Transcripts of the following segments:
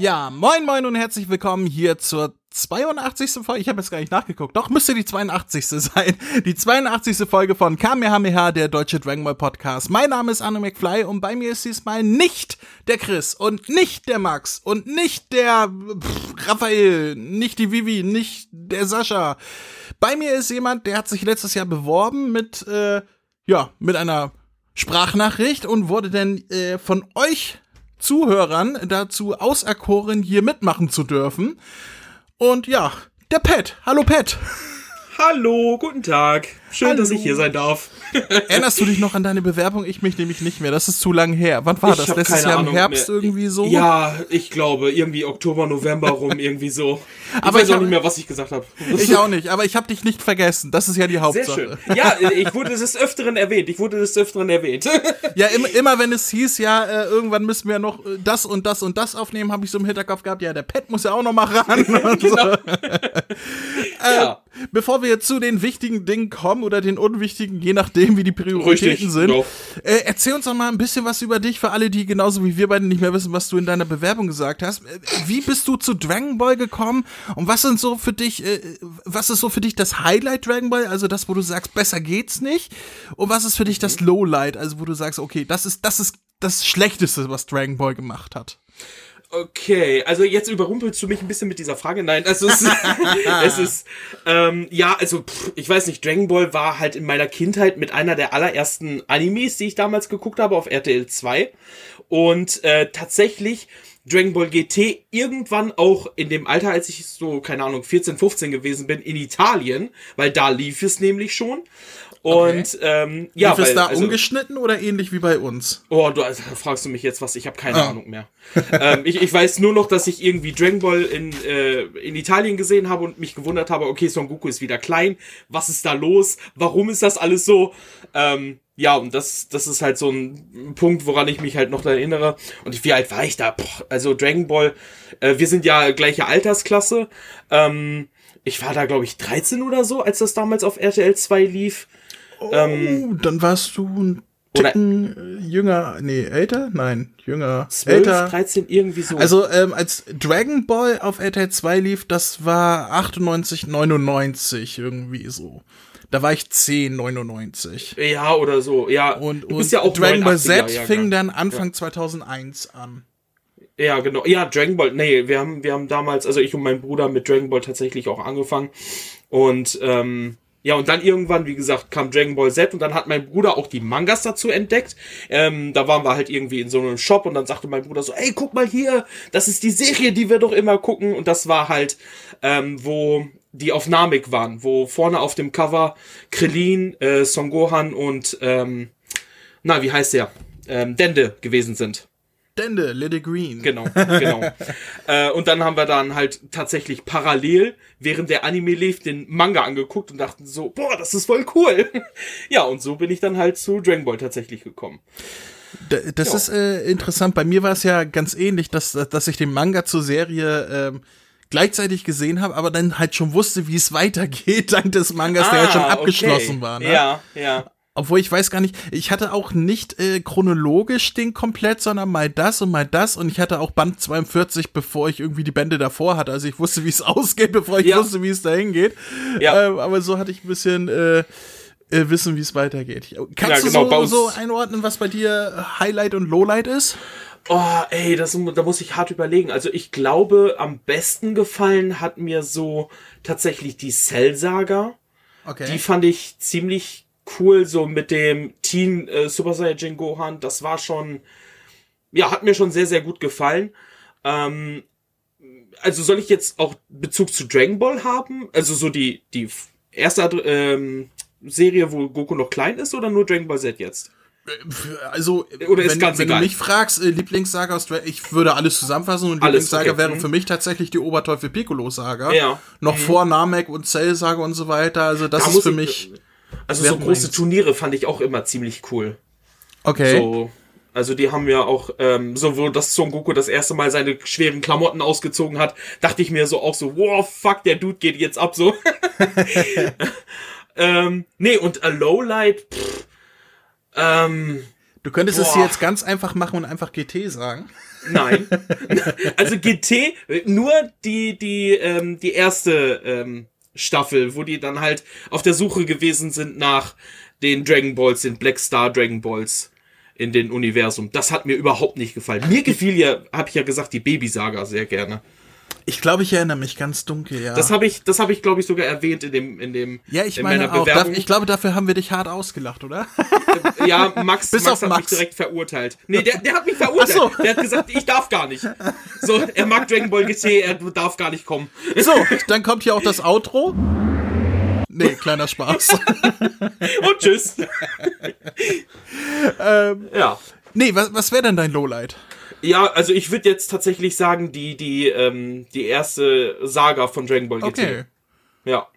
Ja, moin moin und herzlich willkommen hier zur 82. Folge. Ich habe jetzt gar nicht nachgeguckt. Doch, müsste die 82. sein. Die 82. Folge von Kamehameha, der deutsche Dragon Ball Podcast. Mein Name ist Anno McFly und bei mir ist diesmal nicht der Chris und nicht der Max und nicht der pff, Raphael, nicht die Vivi, nicht der Sascha. Bei mir ist jemand, der hat sich letztes Jahr beworben mit, äh, ja, mit einer Sprachnachricht und wurde dann äh, von euch Zuhörern dazu auserkoren, hier mitmachen zu dürfen. Und ja, der Pat. Hallo Pat. Hallo, guten Tag. Schön, Hallo. dass ich hier sein darf. Erinnerst du dich noch an deine Bewerbung? Ich mich nämlich nicht mehr. Das ist zu lang her. Wann war Ich das? Letztes Jahr im Ahnung Herbst mehr. irgendwie so? Ja, ich glaube, irgendwie Oktober, November rum, irgendwie so. Ich Aber weiß ich auch hab- nicht mehr, was ich gesagt habe. Ich auch nicht, aber ich habe dich nicht vergessen. Das ist ja die Sehr Hauptsache. schön. Ja, ich wurde des Öfteren erwähnt. Ich wurde des Öfteren erwähnt. Ja, immer, immer wenn es hieß, ja, äh, irgendwann müssen wir noch äh, das und das und das aufnehmen, habe ich so im Hinterkopf gehabt, ja, der Pat muss ja auch noch mal ran. Und so. Genau. ja, Bevor wir zu den wichtigen Dingen kommen oder den unwichtigen, je nachdem, wie die Prioritäten Richtig, sind, genau. äh, erzähl uns doch mal ein bisschen was über dich für alle, die genauso wie wir beide nicht mehr wissen, was du in deiner Bewerbung gesagt hast. Äh, Wie bist du zu Dragon Ball gekommen und was sind so für dich, äh, was ist so für dich das Highlight Dragon Ball, also das, wo du sagst, besser geht's nicht und was ist für dich das Lowlight, also wo du sagst, okay, das ist das ist das Schlechteste, was Dragon Ball gemacht hat. Okay, also jetzt überrumpelst du mich ein bisschen mit dieser Frage. Nein, also es ist, es ist ähm, ja, also pff, ich weiß nicht, Dragon Ball war halt in meiner Kindheit mit einer der allerersten Animes, die ich damals geguckt habe auf RTL 2 und äh, tatsächlich Dragon Ball GT irgendwann auch in dem Alter, als ich so, keine Ahnung, 14, 15 gewesen bin, in Italien, weil da lief es nämlich schon. Und ähm, ja, Lief es da also, umgeschnitten oder ähnlich wie bei uns? Oh, du also, fragst du mich jetzt was? Ich habe keine Ah. Ahnung mehr. ähm, ich, ich weiß nur noch, dass ich irgendwie Dragon Ball in, äh, in Italien gesehen habe und mich gewundert habe, okay, Son Goku ist wieder klein. Was ist da los? Warum ist das alles so? Ähm, ja, und das, das ist halt so ein Punkt, woran ich mich halt noch erinnere. Und wie alt war ich da? Boah, also Dragon Ball, äh, wir sind ja gleiche Altersklasse. Ähm, ich war da, glaube ich, 13 oder so, als das damals auf RTL 2 lief. Oh, dann warst du ein Oder- Ticken äh, jünger, nee, älter? Nein, jünger, 12, älter. 13, irgendwie so. Also, ähm, als Dragon Ball auf RTL 2 lief, das war 98, 99 irgendwie so. Da war ich 10, 99. Ja, oder so. Ja, Und, du und bist ja auch Dragon Ball 89er Z fing dann Anfang 2001 an. Ja, genau. Ja, Dragon Ball. Nee, wir haben, wir haben damals, also ich und mein Bruder mit Dragon Ball tatsächlich auch angefangen. Und ähm, ja, und dann irgendwann, wie gesagt, kam Dragon Ball Z und dann hat mein Bruder auch die Mangas dazu entdeckt. Ähm, da waren wir halt irgendwie in so einem Shop und dann sagte mein Bruder so, ey, guck mal hier, das ist die Serie, die wir doch immer gucken. Und das war halt, ähm, wo die auf Namek waren, wo vorne auf dem Cover Krillin, äh, Son Gohan und ähm, na, wie heißt der? Ähm, Dende gewesen sind. Dende, Little Green. Genau, genau. äh, und dann haben wir dann halt tatsächlich parallel, während der Anime lief, den Manga angeguckt und dachten so, boah, das ist voll cool. ja, und so bin ich dann halt zu Dragon Ball tatsächlich gekommen. D- Das Ja. ist äh, interessant. Bei mir war es ja ganz ähnlich, dass, dass ich den Manga zur Serie ähm, gleichzeitig gesehen habe, aber dann halt schon wusste, wie es weitergeht, dank des Mangas, der ja schon Ah, abgeschlossen okay. war. Ne? Ja, ja. Obwohl ich weiß gar nicht, ich hatte auch nicht äh, chronologisch den komplett, sondern mal das und mal das und ich hatte auch Band 42, bevor ich irgendwie die Bände davor hatte. Also ich wusste, wie es ausgeht, bevor ich Ja. wusste, wie es dahin geht. Ja. Ähm, aber so hatte ich ein bisschen äh, äh, wissen, wie es weitergeht. Kannst Ja, genau, du so, so einordnen, was bei dir Highlight und Lowlight ist? Oh, ey, das, da muss ich hart überlegen. Also ich glaube, am besten gefallen hat mir so tatsächlich die Cell-Saga. Okay. Die fand ich ziemlich cool, so mit dem Teen äh, Super Saiyajin Gohan. Das war schon, ja, hat mir schon sehr, sehr gut gefallen. Ähm, also soll ich jetzt auch Bezug zu Dragon Ball haben? Also so die, die erste ähm, Serie, wo Goku noch klein ist oder nur Dragon Ball Z jetzt? also, Oder ist wenn, wenn du mich fragst, äh, Lieblingssaga ich würde alles zusammenfassen und Alles, Lieblingssaga okay. wäre Mhm. für mich tatsächlich die Oberteufel Piccolo Saga. Ja. Mhm. Noch vor Namek und Cell Saga und so weiter. Also das Da ist für ich- mich Also Wer so große meins? Turniere fand ich auch immer ziemlich cool. okay. So, also die haben ja auch, ähm, so wo das Son Goku das erste Mal seine schweren Klamotten ausgezogen hat, dachte ich mir so auch so, wow, fuck, der Dude geht jetzt ab so. ähm, nee, und a Lowlight, pff, ähm, Du könntest es Boah. hier jetzt ganz einfach machen und einfach GT sagen. Nein. also GT, nur die, die, ähm, die erste ähm, Staffel, wo die dann halt auf der Suche gewesen sind nach den Dragon Balls, den Black Star Dragon Balls in den Universum. Das hat mir überhaupt nicht gefallen. Mir gefiel ja, habe ich ja gesagt, die Baby-Saga sehr gerne. Ich glaube, ich erinnere mich ganz dunkel, ja. Das habe ich, das habe ich, glaube ich, sogar erwähnt in dem, in dem, ja, ich in meine auch. Bewerbung. ich glaube, dafür haben wir dich hart ausgelacht, oder? ja, Max, Bis Max auf hat Max. mich direkt verurteilt. Nee, der, der hat mich verurteilt. Ach so. Der hat gesagt, ich darf gar nicht. So, er mag Dragon Ball GT, er darf gar nicht kommen. So, dann kommt hier auch das Outro. Nee, kleiner Spaß. Und tschüss. ähm, Ja. Nee, was, was wäre denn dein Lowlight? Ja, also ich würde jetzt tatsächlich sagen, die, die, ähm, die erste Saga von Dragon Ball GT. Okay. Ja.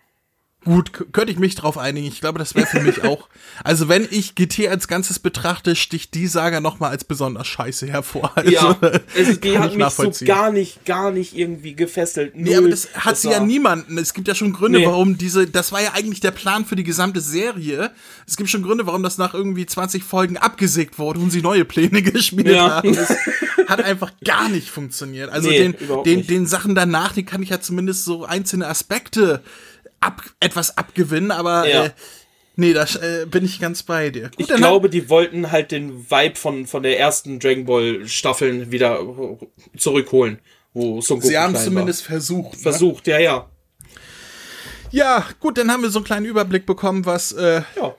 Gut, könnte ich mich drauf einigen. Ich glaube, das wäre für mich auch. Also, wenn ich GT als Ganzes betrachte, sticht die Saga nochmal als besonders scheiße hervor. Also, Ja, also die hat ich mich so gar nicht, gar nicht irgendwie gefesselt. Nee, Null. aber das hat sie ja niemanden. Es gibt ja schon Gründe, Nee. warum diese, das war ja eigentlich der Plan für die gesamte Serie. Es gibt schon Gründe, warum das nach irgendwie 20 Folgen abgesägt wurde und sie neue Pläne gespielt Ja. haben. Das hat einfach gar nicht funktioniert. Also Nee, den, den, nicht. den Sachen danach, die kann ich ja zumindest so einzelne Aspekte ab, etwas abgewinnen, aber Ja. äh, nee, da äh, bin ich ganz bei dir. Gut, Ich glaube, die wollten halt den Vibe von, von der ersten Dragon Ball Staffeln wieder zurückholen, wo Son Goku sie haben zumindest versucht. war. ne? versucht, ja, ja. Ja, gut, dann haben wir so einen kleinen Überblick bekommen, was äh, Ja.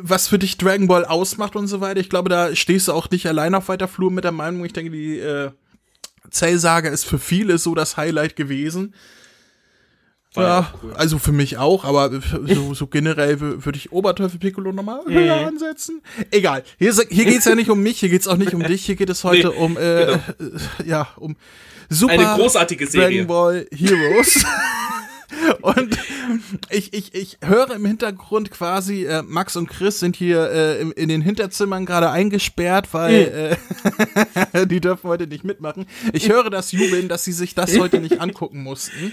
was für dich Dragon Ball ausmacht und so weiter. Ich glaube, da stehst du auch nicht allein auf weiter Flur mit der Meinung. Ich denke, die äh, Cell-Saga ist für viele so das Highlight gewesen. Ja cool. also für mich auch, aber so, so generell wü- würde ich Oberteufel Piccolo nochmal Mhm. höher ansetzen. Egal. Hier, hier geht's ja nicht um mich, hier geht's auch nicht um dich, hier geht es heute Nee, um, äh, genau. äh, ja, um super Eine großartige Serie. Dragon Ball Heroes. Und ich, ich, ich höre im Hintergrund quasi, äh, Max und Chris sind hier äh, in, in den Hinterzimmern gerade eingesperrt, weil äh, die dürfen heute nicht mitmachen. Ich höre das Jubeln, dass sie sich das heute nicht angucken mussten.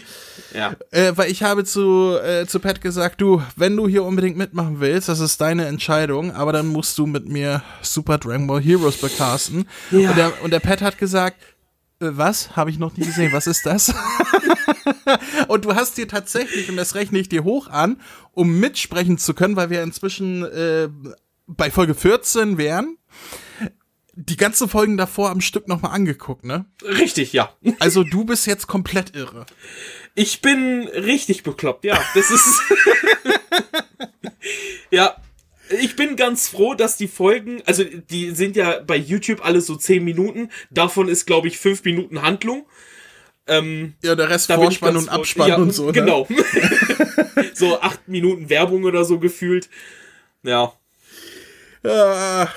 Ja. Äh, weil ich habe zu, äh, zu Pat gesagt, du, wenn du hier unbedingt mitmachen willst, das ist deine Entscheidung, aber dann musst du mit mir Super Dragon Ball Heroes becasten. Ja. Und, der, und der Pat hat gesagt, was? Habe ich noch nie gesehen. Was ist das? und du hast dir tatsächlich, und das rechne ich dir hoch an, um mitsprechen zu können, weil wir inzwischen äh, bei Folge 14 wären, die ganzen Folgen davor am Stück nochmal angeguckt, ne? Richtig, ja. Also du bist jetzt komplett irre. Ich bin richtig bekloppt, ja. Das ist. ja. Ich bin ganz froh, dass die Folgen, also die sind ja bei YouTube alle so 10 Minuten. Davon ist, glaube ich, 5 Minuten Handlung. Ähm, Ja, der Rest Vorspann und. Abspann ja, und so. Ne? Genau. so 8 Minuten Werbung oder so gefühlt. Ja. Ja,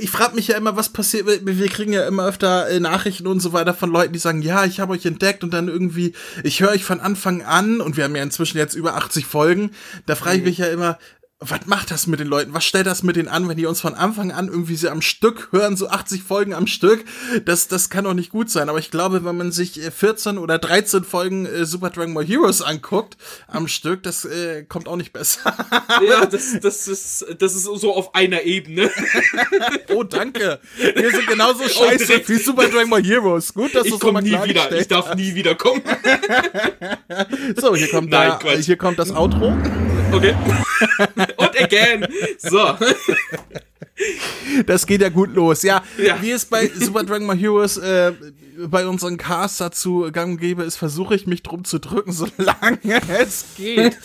ich frage mich ja immer, was passiert. Wir kriegen ja immer öfter Nachrichten und so weiter von Leuten, die sagen, ja, ich habe euch entdeckt und dann irgendwie, ich höre euch von Anfang an und wir haben ja inzwischen jetzt über 80 Folgen. Da frage ich mich ja immer, was macht das mit den Leuten? Was stellt das mit denen an, wenn die uns von Anfang an irgendwie so am Stück hören, so 80 Folgen am Stück? Das, das kann doch nicht gut sein. Aber ich glaube, wenn man sich äh, 14 oder 13 Folgen äh, Super Dragon Ball Heroes anguckt am Stück, das äh, kommt auch nicht besser. Ja, das, das, ist, das ist so auf einer Ebene. Oh, danke. Wir sind genauso scheiße wie Super Dragon Ball Heroes. Gut, dass du Ich es komme nochmal nie wieder. Ich darf nie wieder kommen. So, hier kommt, Nein, da, Quatsch. hier kommt das Outro. Okay. Und again. So. Das geht ja gut los. Ja, Ja. wie es bei Super Dragon Ball Heroes äh, bei unseren Casts dazu gang gäbe ist, versuche ich mich drum zu drücken, solange es geht.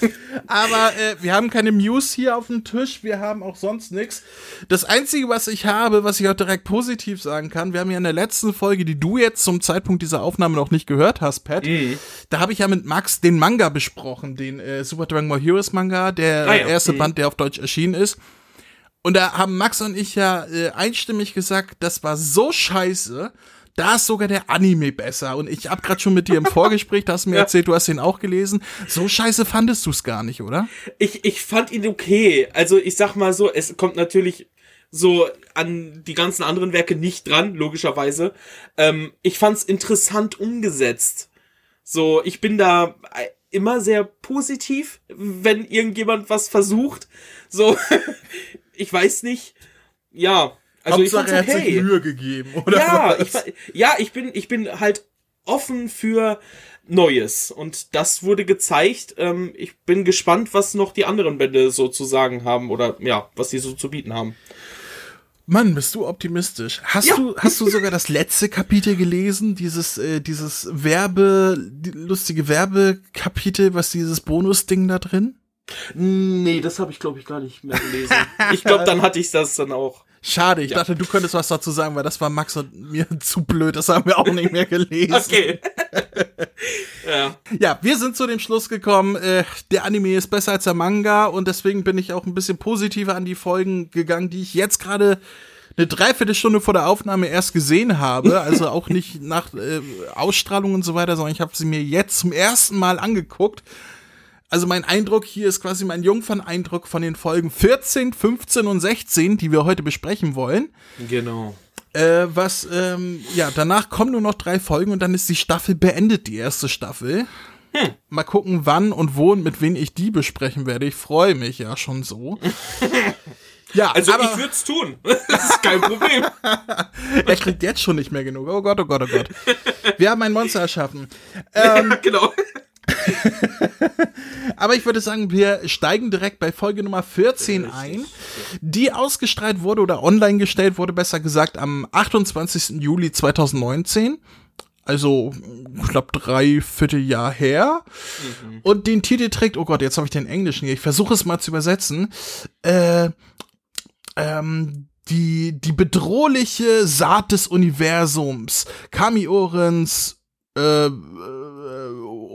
Aber äh, wir haben keine News hier auf dem Tisch, wir haben auch sonst nichts. Das Einzige, was ich habe, was ich auch direkt positiv sagen kann, wir haben ja in der letzten Folge, die du jetzt zum Zeitpunkt dieser Aufnahme noch nicht gehört hast, Pat, Mhm. da habe ich ja mit Max den Manga besprochen, den äh, Super Dragon Ball Heroes Manga, der Ah ja. erste Mhm. Band, der auf Deutsch erschienen ist. Und da haben Max und ich ja äh, einstimmig gesagt, das war so scheiße, da ist sogar der Anime besser. Und ich hab grad schon mit dir im Vorgespräch, da hast du mir Ja. erzählt, du hast den auch gelesen. So scheiße fandest du es gar nicht, oder? Ich, ich fand ihn okay. Also ich sag mal so, es kommt natürlich so an die ganzen anderen Werke nicht dran, logischerweise. Ähm, ich fand's interessant umgesetzt. So, ich bin da immer sehr positiv, wenn irgendjemand was versucht. So, ich weiß nicht. Ja, Also Hauptsache, ich er hat sich okay. Mühe gegeben, oder? Ja, was? ich, ja, ich bin, ich bin halt offen für Neues. Und das wurde gezeigt. Ähm, ich bin gespannt, was noch die anderen Bände so zu sagen haben oder ja, was die so zu bieten haben. Mann, bist du optimistisch. Hast Ja. du, hast du sogar das letzte Kapitel gelesen? Dieses, äh, dieses Werbe, die lustige Werbekapitel, was dieses Bonusding da drin? Nee, das habe ich glaube ich gar nicht mehr gelesen. ich glaube, dann hatte ich das dann auch. Schade, ich dachte, du könntest was dazu sagen, weil das war Max und mir zu blöd, das haben wir auch nicht mehr gelesen. Okay. ja. Ja, wir sind zu dem Schluss gekommen, äh, der Anime ist besser als der Manga und deswegen bin ich auch ein bisschen positiver an die Folgen gegangen, die ich jetzt gerade eine Dreiviertelstunde vor der Aufnahme erst gesehen habe, also auch nicht nach äh, Ausstrahlung und so weiter, sondern ich habe sie mir jetzt zum ersten Mal angeguckt. Also mein Eindruck hier ist quasi mein Jungfern-Eindruck von den Folgen 14, 15 und 16, die wir heute besprechen wollen. Genau. Äh, was, ähm, ja, danach kommen nur noch drei Folgen und dann ist die Staffel beendet, die erste Staffel. Hm. Mal gucken, wann und wo und mit wem ich die besprechen werde. Ich freue mich ja schon so. ja, Also aber ich würde es tun. Das ist kein Problem. er kriegt jetzt schon nicht mehr genug. Oh Gott, oh Gott, oh Gott. Wir haben ein Monster erschaffen. genau. Aber ich würde sagen, wir steigen direkt bei Folge Nummer 14 ein, die ausgestrahlt wurde oder online gestellt wurde, besser gesagt, am 28. Juli 2019. Also knapp drei Vierteljahr her. Und den Titel trägt, oh Gott, jetzt habe ich den Englischen hier. Ich versuche es mal zu übersetzen. Äh, ähm, die, die bedrohliche Saat des Universums. Kami Orens, äh, äh,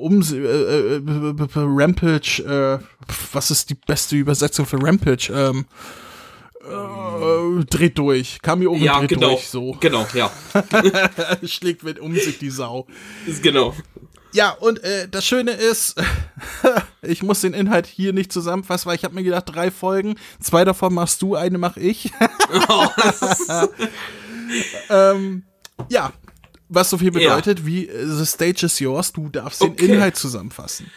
um, äh, äh, b- Rampage, äh, was ist die beste Übersetzung für Rampage? Ähm, äh, dreht durch. Kami Oren Ja, dreht genau. durch, so. Genau, ja. Schlägt mit um sich die Sau. Ist genau. Ja, und äh, das Schöne ist, ich muss den Inhalt hier nicht zusammenfassen, weil ich habe mir gedacht, drei Folgen, zwei davon machst du, eine mach ich. ähm, ja, was so viel bedeutet wie äh, The Stage is yours, du darfst Okay. den Inhalt zusammenfassen.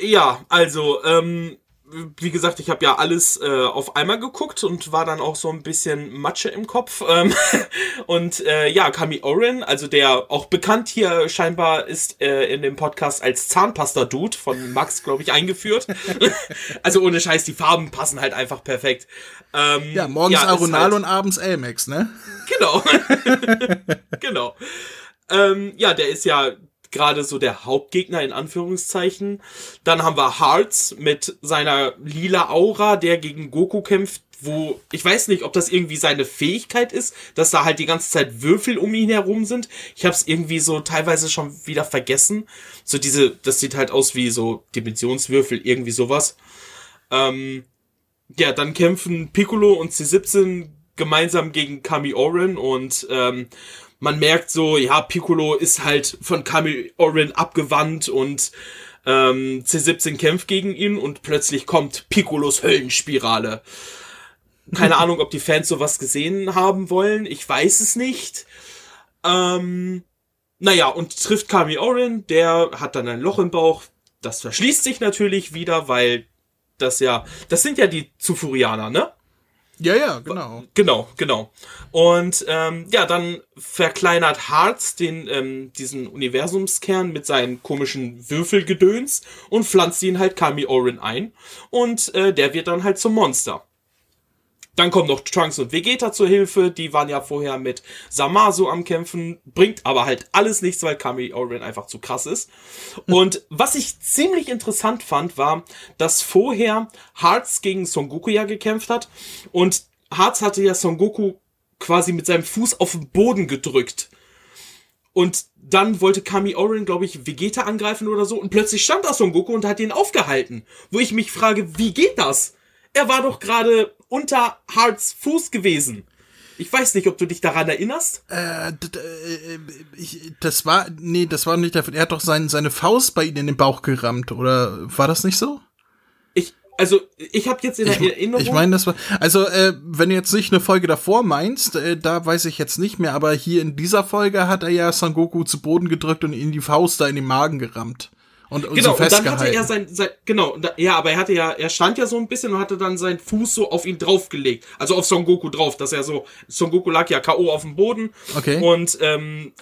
Ja, also, ähm, wie gesagt, ich habe ja alles äh, auf einmal geguckt und war dann auch so ein bisschen Matsche im Kopf. Ähm, und äh, ja, Kami Oren, also der auch bekannt hier scheinbar ist äh, in dem Podcast als Zahnpasta-Dude von Max, glaube ich, eingeführt. also ohne Scheiß, die Farben passen halt einfach perfekt. Ähm, Ja, morgens ist Aronal halt- und abends Elmex, ne? Genau. Ähm, ja, der ist ja gerade so der Hauptgegner in Anführungszeichen. Dann haben wir Hearts mit seiner lila Aura, der gegen Goku kämpft, wo ich weiß nicht, ob das irgendwie seine Fähigkeit ist, dass da halt die ganze Zeit Würfel um ihn herum sind. Ich habe es irgendwie so teilweise schon wieder vergessen. So diese, das sieht halt aus wie so Dimensionswürfel, irgendwie sowas. Ähm, ja, dann kämpfen Piccolo und C17 gemeinsam gegen Kami Oren und ähm, man merkt so, ja, Piccolo ist halt von Kami Oren abgewandt und ähm, C17 kämpft gegen ihn und plötzlich kommt Piccolos Höllenspirale. Keine Ahnung, ob die Fans sowas gesehen haben wollen. Ich weiß es nicht. Ähm, naja, und trifft Kami Oren, der hat dann ein Loch im Bauch. Das verschließt sich natürlich wieder, weil das ja, das sind ja die Zufurianer, ne? Ja, ja, genau. Genau, genau. Und ähm, ja, dann verkleinert Hearts den ähm, diesen Universumskern mit seinen komischen Würfelgedöns und pflanzt ihn halt Kami Oren ein und äh, der wird dann halt zum Monster. Dann kommen noch Trunks und Vegeta zur Hilfe, die waren ja vorher mit Samasu am Kämpfen, bringt aber halt alles nichts, weil Kami Oren einfach zu krass ist. Und was ich ziemlich interessant fand, war, dass vorher Hearts gegen Son Goku ja gekämpft hat und Hearts hatte ja Son Goku quasi mit seinem Fuß auf den Boden gedrückt. Und dann wollte Kami Oren, glaube ich, Vegeta angreifen oder so. Und plötzlich stand da Son Goku und hat ihn aufgehalten. Wo ich mich frage, wie geht das? Er war doch gerade unter Hearts Fuß gewesen. Ich weiß nicht, ob du dich daran erinnerst. Äh, äh, ich, das war, nee, das war nicht der, er hat doch sein, seine Faust bei ihm in den Bauch gerammt, oder war das nicht so? Ich, also, ich habe jetzt in der Erinnerung. Ich meine, das war, also, äh, wenn du jetzt nicht eine Folge davor meinst, äh, da weiß ich jetzt nicht mehr, aber hier in dieser Folge hat er ja Son Goku zu Boden gedrückt und ihm die Faust da in den Magen gerammt. Und, und Genau, so und dann hatte er sein, sein genau, da, ja, aber er hatte ja, er stand ja so ein bisschen und hatte dann seinen Fuß so auf ihn draufgelegt, also auf Son Goku drauf, dass er so, Son Goku lag ja K.O. auf dem Boden Okay. und ähm,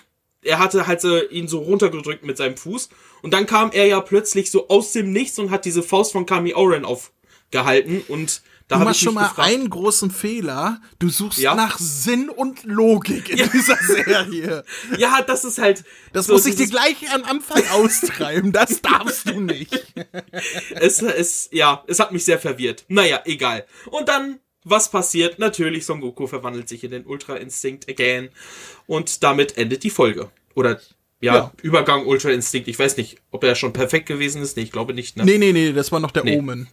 er hatte halt so, ihn so runtergedrückt mit seinem Fuß und dann kam er ja plötzlich so aus dem Nichts und hat diese Faust von Kami Oren aufgehalten und da Du machst schon mal gefragt, einen großen Fehler. Du suchst Ja. nach Sinn und Logik in dieser Serie. ja, das ist halt, Das so muss ich dir gleich am Anfang austreiben. Das darfst du nicht. es, es, ja, es hat mich sehr verwirrt. Naja, egal. Und dann, was passiert? Natürlich, Son Goku verwandelt sich in den Ultra Instinct again. Und damit endet die Folge. Oder, ja, Ja. Übergang Ultra Instinct. Ich weiß nicht, ob er schon perfekt gewesen ist. Nee, ich glaube nicht, ne? Nee, nee, nee, das war noch der Nee. Omen.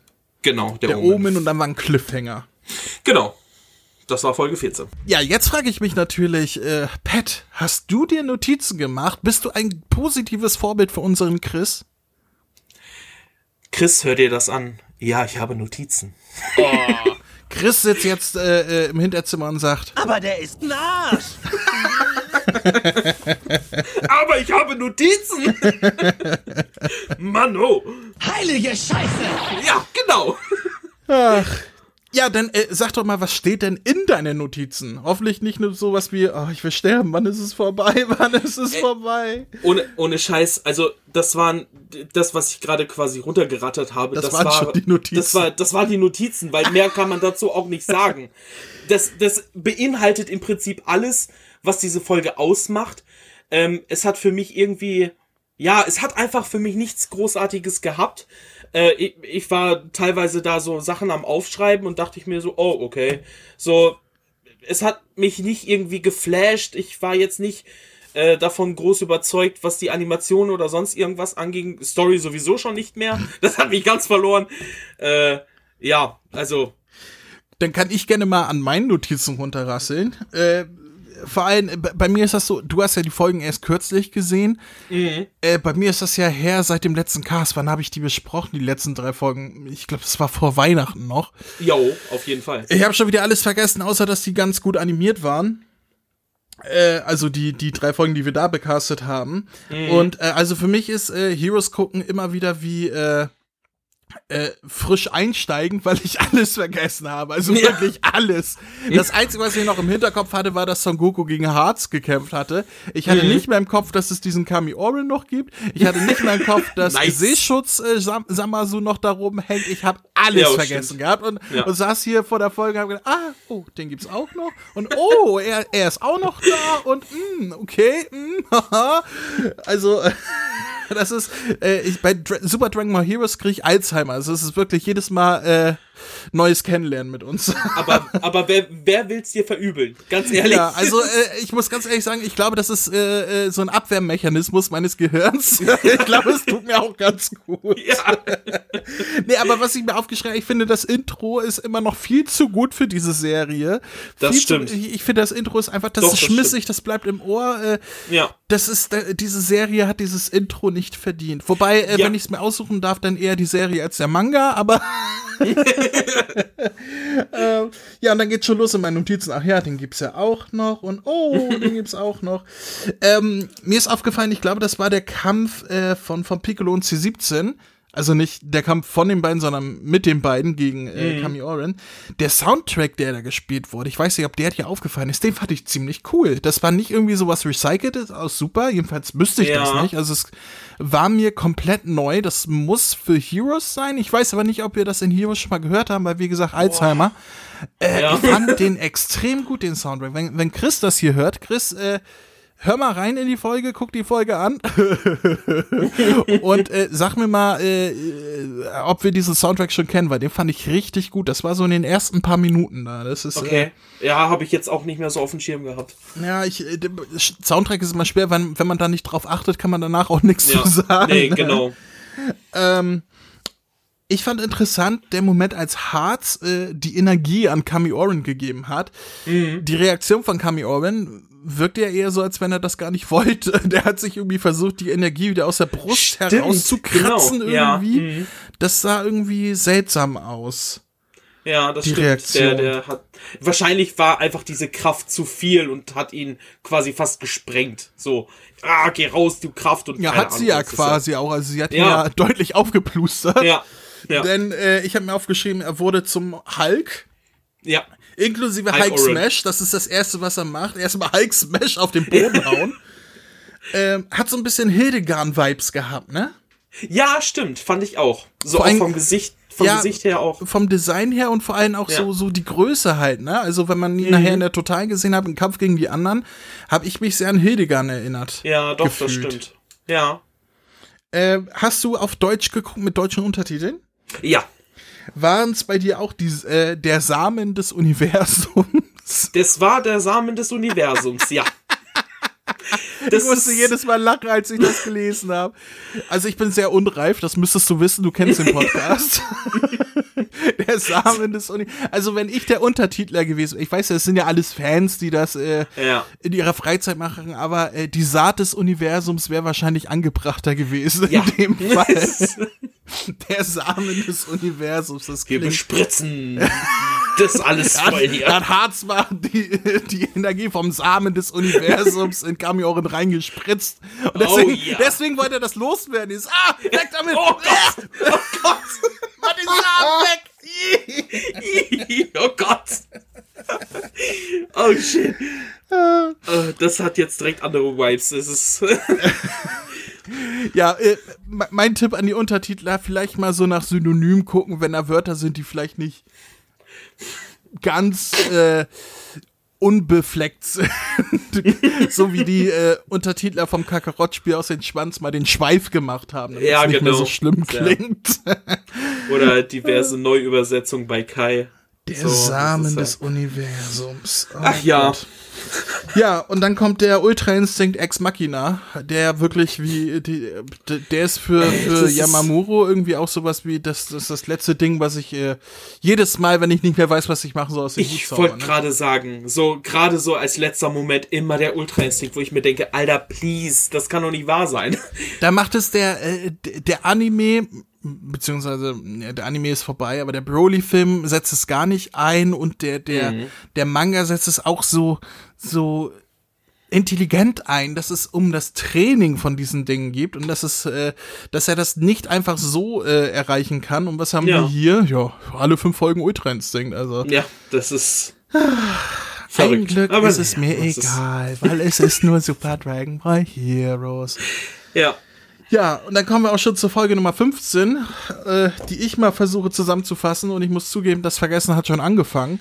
Genau, der, Der Omen. Omen und dann war ein Cliffhanger. Genau. Das war Folge 14. Ja, jetzt frage ich mich natürlich, äh, Pat, hast du dir Notizen gemacht? Bist du ein positives Vorbild für unseren Chris? Chris, hör dir das an. Ja, ich habe Notizen. Chris sitzt jetzt äh, äh, im Hinterzimmer und sagt, Aber der ist ein Arsch. Aber ich habe Notizen! Mann, oh. Heilige Scheiße. Ja, genau. ach. Ja, dann äh, sag doch mal, was steht denn in deinen Notizen? Hoffentlich nicht nur sowas wie, oh, ich will sterben, wann ist es vorbei, wann ist es vorbei? Ohne, ohne Scheiß, also das waren das, was ich gerade quasi runtergerattert habe. Das Das, waren war, schon die Notizen. Das war, das waren die Notizen, weil mehr kann man dazu auch nicht sagen. Das, das beinhaltet im Prinzip alles, was diese Folge ausmacht. Ähm, es hat für mich irgendwie, ja, es hat einfach für mich nichts Großartiges gehabt. Äh, ich, ich war teilweise da so Sachen am Aufschreiben und dachte ich mir so, oh, okay. So, es hat mich nicht irgendwie geflasht. Ich war jetzt nicht äh, davon groß überzeugt, was die Animation oder sonst irgendwas anging. Story sowieso schon nicht mehr. Das hat mich ganz verloren. Äh, ja, also Dann kann ich gerne mal an meinen Notizen runterrasseln. Äh, vor allem, äh, bei- mir ist das so, du hast ja die Folgen erst kürzlich gesehen. Äh, bei mir ist das ja her seit dem letzten Cast. Wann habe ich die besprochen, die letzten drei Folgen? Ich glaube, das war vor Weihnachten noch. yo, auf jeden Fall. Ich habe schon wieder alles vergessen, außer dass die ganz gut animiert waren. Äh, also die, die drei Folgen, die wir da becastet haben. Und äh, also für mich ist äh, Heroes gucken immer wieder wie äh, frisch einsteigen, weil ich alles vergessen habe. Also Ja. wirklich alles. Das Einzige, was ich noch im Hinterkopf hatte, war, dass Son Goku gegen Hearts gekämpft hatte. Ich hatte nicht mehr im Kopf, dass es diesen Kami Orin noch gibt. Ich hatte nicht mehr im Kopf, dass Nice. Seeschutz äh, Sam Samasu noch darum hängt. Ich habe alles Ja, vergessen stimmt. gehabt und, Ja. und saß hier vor der Folge und hab gedacht, ah, oh, den gibt's auch noch. Und oh, er, er ist auch noch da und mm, okay, mm, haha. also das ist, äh, ich, bei Dra Super Dragon Ball Heroes kriege ich Alzheimer. Also es ist wirklich jedes Mal äh, neues Kennenlernen mit uns. Aber, aber wer, wer will's dir verübeln? Ganz ehrlich. Ja, also äh, ich muss ganz ehrlich sagen, ich glaube, das ist äh, äh, so ein Abwehrmechanismus meines Gehirns. ich glaube, es tut mir auch ganz gut. Ja. Nee, aber was ich mir aufgeschrieben habe, ich finde, das Intro ist immer noch viel zu gut für diese Serie. Das viel stimmt. Zu, ich ich finde, das Intro ist einfach, das Doch, ist das schmissig, das bleibt im Ohr. Äh, ja. das ist, diese Serie hat dieses Intro nicht verdient. Wobei, äh, Ja. wenn ich es mir aussuchen darf, dann eher die Serie als der Manga, aber. Ähm, ja, und dann geht's schon los in meinen Notizen. Ach ja, den gibt's ja auch noch und oh, den gibt's auch noch. Ähm, mir ist aufgefallen, ich glaube, das war der Kampf äh, von, von Piccolo und C17. Also nicht der Kampf von den beiden, sondern mit den beiden gegen äh, Kami Oren. Der Soundtrack, der da gespielt wurde, ich weiß nicht, ob der dir aufgefallen ist, den fand ich ziemlich cool. Das war nicht irgendwie sowas Recyceltes aus super, jedenfalls müsste ich das Ja. nicht. Also es war mir komplett neu. Das muss für Heroes sein. Ich weiß aber nicht, ob wir das in Heroes schon mal gehört haben, weil wie gesagt, Alzheimer. Äh, Ja. Ich fand den extrem gut, den Soundtrack. Wenn, wenn Chris das hier hört, Chris, äh, hör mal rein in die Folge, guck die Folge an und äh, sag mir mal, äh, äh, ob wir diesen Soundtrack schon kennen, weil den fand ich richtig gut. Das war so in den ersten paar Minuten da. Das ist Okay. Ja, habe ich jetzt auch nicht mehr so auf dem Schirm gehabt. äh, ja, ich äh, Soundtrack ist immer schwer, wenn, wenn man da nicht drauf achtet, kann man danach auch nichts Ja. zu sagen. Nee, genau. Ähm, ich fand interessant, der Moment, als Harz äh, die Energie an Kami Oren gegeben hat. Mhm. Die Reaktion von Kami Oren wirkte ja eher so, als wenn er das gar nicht wollte. Der hat sich irgendwie versucht, die Energie wieder aus der Brust Stimmt, herauszukratzen genau, ja, irgendwie. mhm. Das sah irgendwie seltsam aus. Ja, das Die stimmt. Reaktion. Der, der hat, wahrscheinlich war einfach diese Kraft zu viel und hat ihn quasi fast gesprengt. So, ah, geh raus, du Kraft und Ja, hat sie Ahnung, ja quasi auch. Also sie hat Ja. ja deutlich aufgeplustert. Ja, ja, Denn äh, ich habe mir aufgeschrieben, er wurde zum Hulk. ja. Inklusive Hulk Hulk. Smash, das ist das erste, was er macht. Erstmal Hulk Smash auf den Boden hauen. Ähm, hat so ein bisschen Hildegard-Vibes gehabt, ne? Ja, stimmt, fand ich auch. So Vor auch vom Gesicht, vom Ja, Gesicht her auch. Vom Design her und vor allem auch Ja. Mhm. so, so die Größe halt, ne? Also wenn man ihn nachher in der Total gesehen hat, im Kampf gegen die anderen, habe ich mich sehr an Hildegard erinnert. Ja, doch, das gefühlt. stimmt. Ja. Äh, hast du auf Deutsch geguckt mit deutschen Untertiteln? Ja. Waren es bei dir auch die, äh, der Samen des Universums? Das war der Samen des Universums, ja. Das Ich musste jedes Mal lachen, als ich das gelesen habe. Also ich bin sehr unreif, das müsstest du wissen, du kennst den Podcast. der Samen des Universums. Also wenn ich der Untertitler gewesen wäre, ich weiß ja, es sind ja alles Fans, die das äh, Ja. in ihrer Freizeit machen, aber äh, die Saat des Universums wäre wahrscheinlich angebrachter gewesen Ja. in dem Fall. der Samen des Universums, das Wir bespritzen das alles voll hat, hier. hat Harz mal die, die Energie vom Samen des Universums in Kamioren reingespritzt. Und deswegen, Oh ja. deswegen wollte er das loswerden. Ist, ah, weg damit! Oh Gott! Oh Gott! Den Samen weg! oh Gott! Oh shit. Äh, Das hat jetzt direkt andere Vibes. Das ist. ja, äh, me- mein Tipp an die Untertitler, vielleicht mal so nach Synonym gucken, wenn da Wörter sind, die vielleicht nicht ganz äh, unbefleckt sind. so wie die äh, Untertitler vom Kakarott-Spiel aus den Schwanz mal den Schweif gemacht haben, damit Ja, es nicht mehr genau. so schlimm Ja. klingt. Oder diverse Neuübersetzungen bei Kai. Der So, Samen des Universums. Oh Ach ja. Gott. Ja, und dann kommt der Ultra Instinct Ex Machina, der wirklich wie, die, der ist für, für ist- Yamamuro irgendwie auch sowas wie das, das, das letzte Ding, was ich äh, jedes Mal, wenn ich nicht mehr weiß, was ich machen soll, aus dem Ich wollte ne? gerade sagen, so gerade so als letzter Moment immer der Ultra-Instinkt, wo ich mir denke, Alter, please, das kann doch nicht wahr sein. Da macht es der, äh, der Anime, beziehungsweise ja, der Anime ist vorbei, aber der Broly-Film setzt es gar nicht ein und der, der, Mhm. der Manga setzt es auch so, so intelligent ein, dass es um das Training von diesen Dingen geht und dass es, äh, dass er das nicht einfach so äh, erreichen kann. Und was haben Ja. wir hier? Ja, alle fünf Folgen Ultra Instinct, also. Ja, das ist. Ein. Glück Aber ist es mir ja, ist- egal, weil es ist nur Super Dragon Ball Heroes. Ja. Ja, und dann kommen wir auch schon zur Folge Nummer 15, äh, die ich mal versuche zusammenzufassen und ich muss zugeben, das Vergessen hat schon angefangen.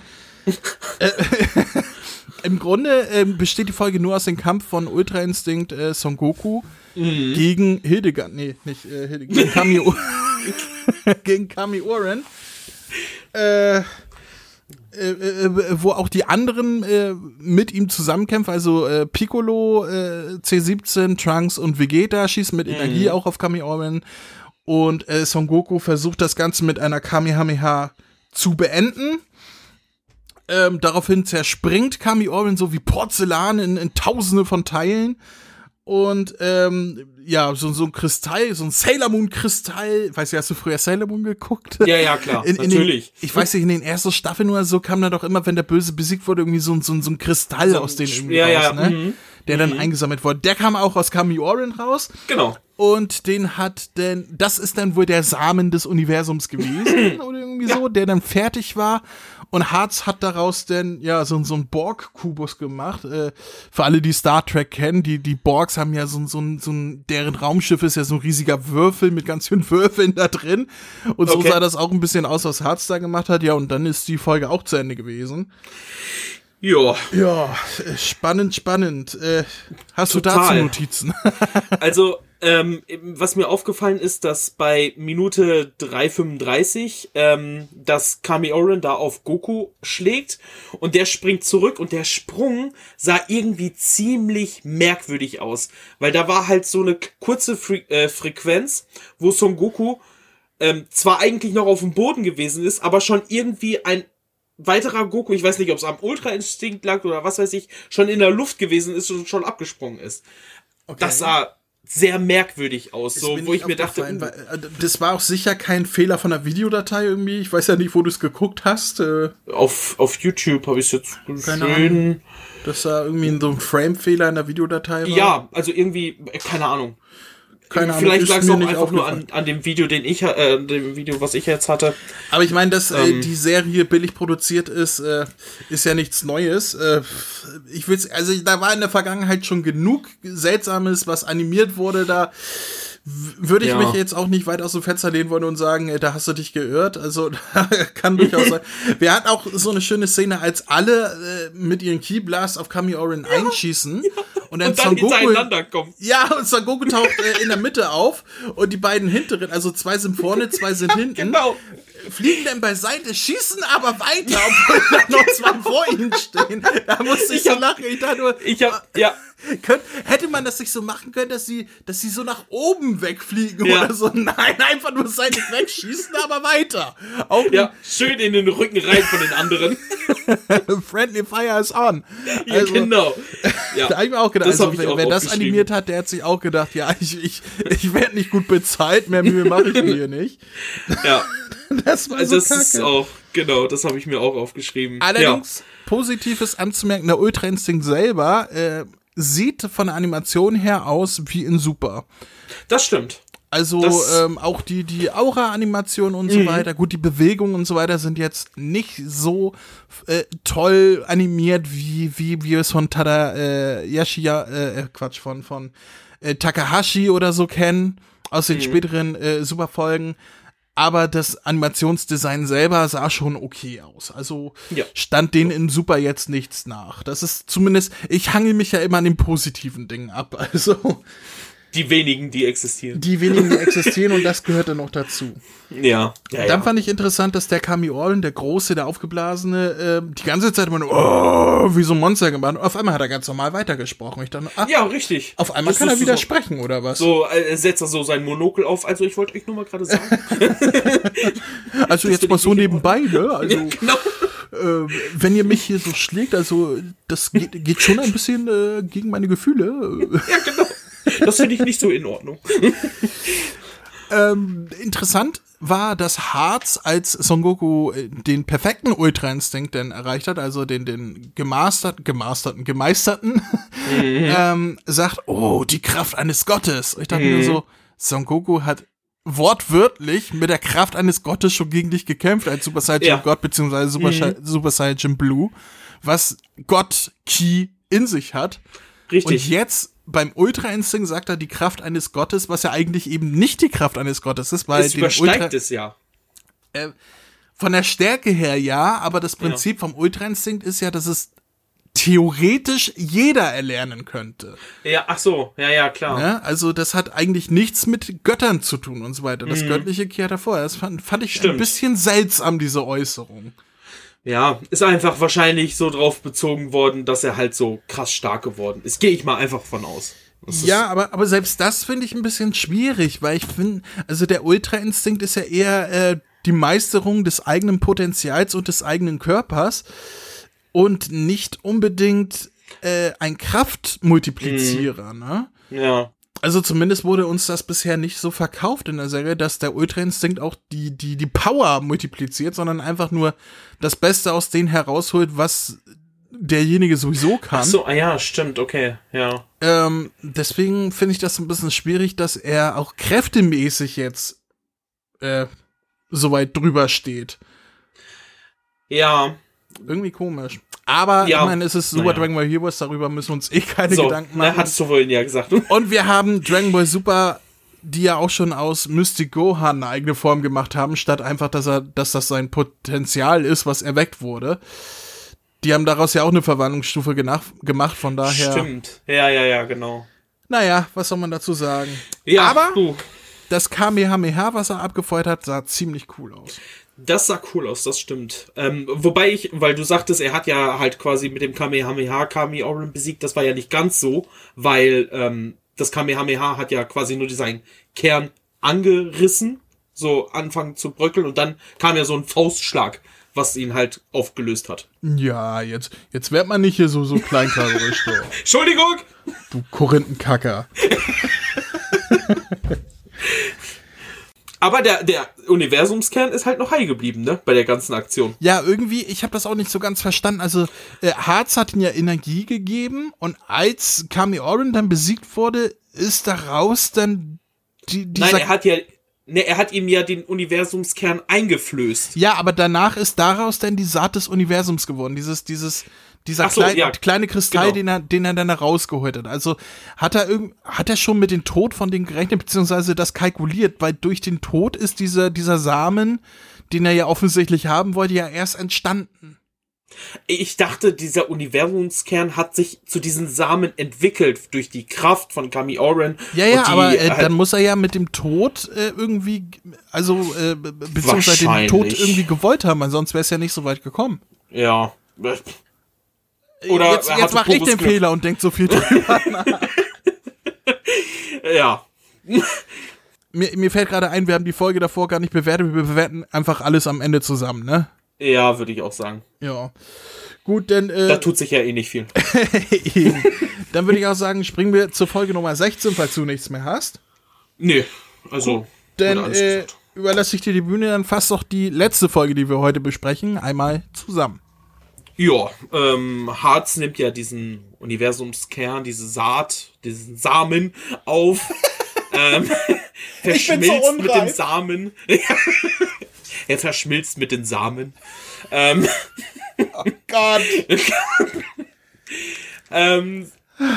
äh, Im Grunde äh, besteht die Folge nur aus dem Kampf von Ultra Instinct äh, Son Goku gegen Hildegard, nee, nicht äh, Hildegard, gegen Kami, O- gegen Kami Oren. Äh, äh, äh, wo auch die anderen äh, mit ihm zusammenkämpfen, also äh, Piccolo, äh, C17, Trunks und Vegeta schießen mit Energie auch auf Kami Oren und Son Goku versucht das Ganze mit einer Kamehameha zu beenden. Ähm, daraufhin zerspringt Kami Oren so wie Porzellan in, in tausende von Teilen. Und ähm, ja, so, so ein Kristall, so ein Sailor Moon Kristall. Weißt du, hast du früher Sailor Moon geguckt? Ja, ja, klar, In, in natürlich. Den, ich weiß nicht, in den ersten Staffeln oder so kam da doch immer, wenn der Böse besiegt wurde, irgendwie so, ein- so, so ein Kristall So aus Sch- irgendwie ja, ja, raus, ne? mhm. Der dann eingesammelt wurde. Der kam auch aus Kami Oren raus. Genau. Und den hat denn, das ist dann wohl der Samen des Universums gewesen oder irgendwie so, der dann fertig war. Und Harz hat daraus dann, ja, so, so einen Borg-Kubus gemacht. Äh, für alle, die Star Trek kennen, die, die Borgs haben ja so, so, ein- so ein, deren Raumschiff ist ja so ein riesiger Würfel mit ganz vielen Würfeln da drin. Und so Okay. sah das auch ein bisschen aus, was Harz da gemacht hat. Ja, und dann ist die Folge auch zu Ende gewesen. Ja. Ja, spannend, spannend. Äh, hast Total. du dazu Notizen? Also, ähm, was mir aufgefallen ist, dass bei Minute 3,35 ähm, dass Kami Oren da auf Goku schlägt und der springt zurück und der Sprung sah irgendwie ziemlich merkwürdig aus, weil da war halt so eine kurze Fre äh, Frequenz, wo Son Goku ähm, zwar eigentlich noch auf dem Boden gewesen ist, aber schon irgendwie ein weiterer Goku, ich weiß nicht, ob es am Ultra-Instinkt lag oder was weiß ich, schon in der Luft gewesen ist und schon abgesprungen ist. Das sah sehr merkwürdig aus, so, wo ich mir dachte, uh, weil, äh, das war auch sicher kein Fehler von der Videodatei irgendwie. Ich weiß ja nicht, wo du es geguckt hast. Äh, auf, auf YouTube habe ich jetzt Keine gesehen. dass da irgendwie so ein Frame-Fehler in der Videodatei war. Ja, also irgendwie, äh, keine Ahnung. Keine Ahnung. Vielleicht lag es auch einfach nur an, an dem Video, den ich, äh, dem Video, was ich jetzt hatte. Aber ich meine, dass äh, Ähm. die Serie billig produziert ist, äh, ist ja nichts Neues. Äh, ich will's, also da war in der Vergangenheit schon genug Seltsames, was animiert wurde. Da würde ich Ja. mich jetzt auch nicht weit aus dem Fenster lehnen wollen und sagen, äh, da hast du dich geirrt. Also kann durchaus sein. Wir hatten auch so eine schöne Szene, als alle äh, mit ihren Keyblast auf Kami Orin einschießen und dann, Und dann Son Goku hintereinander kommen. ja, und Son Goku taucht äh, in der Mitte auf und die beiden hinteren, also zwei sind vorne, zwei sind hinten, Genau. fliegen dann beiseite, schießen aber weiter, obwohl da noch zwei vor ihnen stehen. Da musste ich, Ich so hab- lachen. Ich dachte nur, Ich hab, ja, könnt, hätte man das nicht so machen können, dass sie, dass sie so nach oben wegfliegen Ja. oder so? Nein, einfach nur seitlich wegschießen, aber weiter. Auch ja, schön in den Rücken rein von den anderen. Friendly Fire is on. Ja, Also, genau. Ja. Da habe ich mir auch gedacht, Das also, wer, auch wer das animiert hat, der hat sich auch gedacht, ja, ich, ich, ich werde nicht gut bezahlt, mehr Mühe mache ich mir hier nicht. ja. Das war Also so das ist kacke. auch, genau, das habe ich mir auch aufgeschrieben. Allerdings Positives anzumerken, der Ultra Instinct selber äh, sieht von der Animation her aus wie in Super. das stimmt. Also Das- ähm, auch die, die Aura-Animation und Mhm. so weiter, gut, die Bewegungen und so weiter sind jetzt nicht so äh, toll animiert, wie, wie wir es von Tada äh, Yashiya, äh, äh, Quatsch, von, von äh, Takahashi oder so kennen, aus Mhm. den späteren äh, Superfolgen. Aber das Animationsdesign selber sah schon okay aus. Also Ja. stand denen in Super jetzt nichts nach. Das ist zumindest, ich hangel mich ja immer an den positiven Dingen ab. Also Die wenigen, die existieren. die wenigen, die existieren und das gehört dann noch dazu. Ja. ja, Dann ja. fand ich interessant, dass der Kami Orlin, der Große, der Aufgeblasene, äh, die ganze Zeit immer nur, oh, wie so ein Monster gemacht. Und auf einmal hat er ganz normal weitergesprochen. Ich dachte, ach, ja, richtig. auf einmal Das kann er wieder so, sprechen, oder was? So, äh, setzt er so sein Monokel auf. Also ich wollte euch nur mal gerade sagen. also jetzt mal so nebenbei, ne? Also, genau. äh, wenn ihr mich hier so schlägt, also das geht, geht schon ein bisschen äh, gegen meine Gefühle. Ja, genau. Das finde ich nicht so in Ordnung. Ähm, interessant war, dass Harz als Son Goku äh, den perfekten Ultra Instinct denn erreicht hat, also den, den gemastert, gemasterten, gemeisterten, ähm, sagt, oh, die Kraft eines Gottes. Ich dachte mir so, Son Goku hat wortwörtlich mit der Kraft eines Gottes schon gegen dich gekämpft, als Super Saiyan Ja. Gott, beziehungsweise Super, Sha- Super Saiyan Blue, was Gott Ki in sich hat. Richtig. Und jetzt beim Ultra Instinct sagt er die Kraft eines Gottes, was ja eigentlich eben nicht die Kraft eines Gottes ist, weil es den Ultra übersteigt es ja. von der Stärke her ja, aber das Prinzip vom Ultra Instinct ist ja, dass es theoretisch jeder erlernen könnte. Ja, ach so. Ja, ja, klar. Ja? Also das hat eigentlich nichts mit Göttern zu tun und so weiter. Das Göttliche kehrt hervor. Das fand, fand ich ein Mhm. Stimmt. bisschen seltsam, diese Äußerung. Ja, ist einfach wahrscheinlich so drauf bezogen worden, dass er halt so krass stark geworden ist. Gehe ich mal einfach von aus. Das Ja, aber, aber selbst das finde ich ein bisschen schwierig, weil ich finde, also der Ultra-Instinkt ist ja eher äh, die Meisterung des eigenen Potenzials und des eigenen Körpers und nicht unbedingt äh, ein Kraftmultiplizierer, ne? Ja. Also zumindest wurde uns das bisher nicht so verkauft in der Serie, dass der Ultra-Instinkt auch die, die, die Power multipliziert, sondern einfach nur das Beste aus denen herausholt, was derjenige sowieso kann. Ach so, ah ja, stimmt, okay, ja. Ähm, deswegen finde ich das ein bisschen schwierig, dass er auch kräftemäßig jetzt äh, so weit drüber steht. Ja, Irgendwie komisch. Aber Ja, ich meine, es ist Super naja. Dragon Ball Heroes, darüber müssen wir uns eh keine so, Gedanken machen. hattest du vorhin ja gesagt. Und wir haben Dragon Ball Super, die ja auch schon aus Mystic Gohan eine eigene Form gemacht haben, statt einfach, dass er, dass das sein Potenzial ist, was erweckt wurde. Die haben daraus ja auch eine Verwandlungsstufe gemacht, von daher. Stimmt. Ja, ja, ja, genau. Naja, was soll man dazu sagen? Ja, Aber du, das Kamehameha, was er abgefeuert hat, sah ziemlich cool aus. Das sah cool aus, das stimmt. Ähm, wobei ich, weil du sagtest, er hat ja halt quasi mit dem Kamehameha Kami Orin besiegt, das war ja nicht ganz so, weil ähm, das Kamehameha hat ja quasi nur seinen Kern angerissen, so anfangen zu bröckeln und dann kam ja so ein Faustschlag, was ihn halt aufgelöst hat. Ja, jetzt, jetzt wird man nicht hier so, so kleinklaverisch, du, Entschuldigung! du Korinthenkacker. Aber der, der Universumskern ist halt noch heil geblieben, ne? Bei der ganzen Aktion. Ja, irgendwie, ich habe das auch nicht so ganz verstanden. Also, äh, Harz hat ihm ja Energie gegeben und als Kami Oren dann besiegt wurde, ist daraus dann die, dieser. Nein, er hat ja. Ne, er hat ihm ja den Universumskern eingeflößt. ja, aber danach ist daraus dann die Saat des Universums geworden. Dieses, dieses, dieser so, klein, ja, kleine Kristall, genau. den er, den er dann da rausgeholt hat. Also hat er irgend, hat er schon mit dem Tod von denen gerechnet, beziehungsweise das kalkuliert, weil durch den Tod ist dieser, dieser Samen, den er ja offensichtlich haben wollte, ja erst entstanden. Ich dachte, dieser Universumskern hat sich zu diesen Samen entwickelt durch die Kraft von Kami Oren. Ja, ja, die, aber äh, halt- dann muss er ja mit dem Tod äh, irgendwie, also äh, be- beziehungsweise den Tod irgendwie gewollt haben, sonst wäre es ja nicht so weit gekommen. Ja. Oder jetzt jetzt mache ich den Glück. Fehler und denk so viel drüber. Ja. mir, mir fällt gerade ein, wir haben die Folge davor gar nicht bewertet, wir bewerten einfach alles am Ende zusammen, ne? Ja, würde ich auch sagen. Ja. Gut, dann, Da äh, tut sich ja eh nicht viel. dann würde ich auch sagen, springen wir zur Folge Nummer 16, falls du nichts mehr hast. Nee. Also. Dann wurde alles äh, überlasse ich dir die Bühne, dann fass doch die letzte Folge, die wir heute besprechen, einmal zusammen. Ja, ähm, Harz nimmt ja diesen Universumskern, diese Saat, diesen Samen auf, ähm, verschmilzt mit dem. Samen. er verschmilzt mit den Samen. Ähm, Gott. ähm,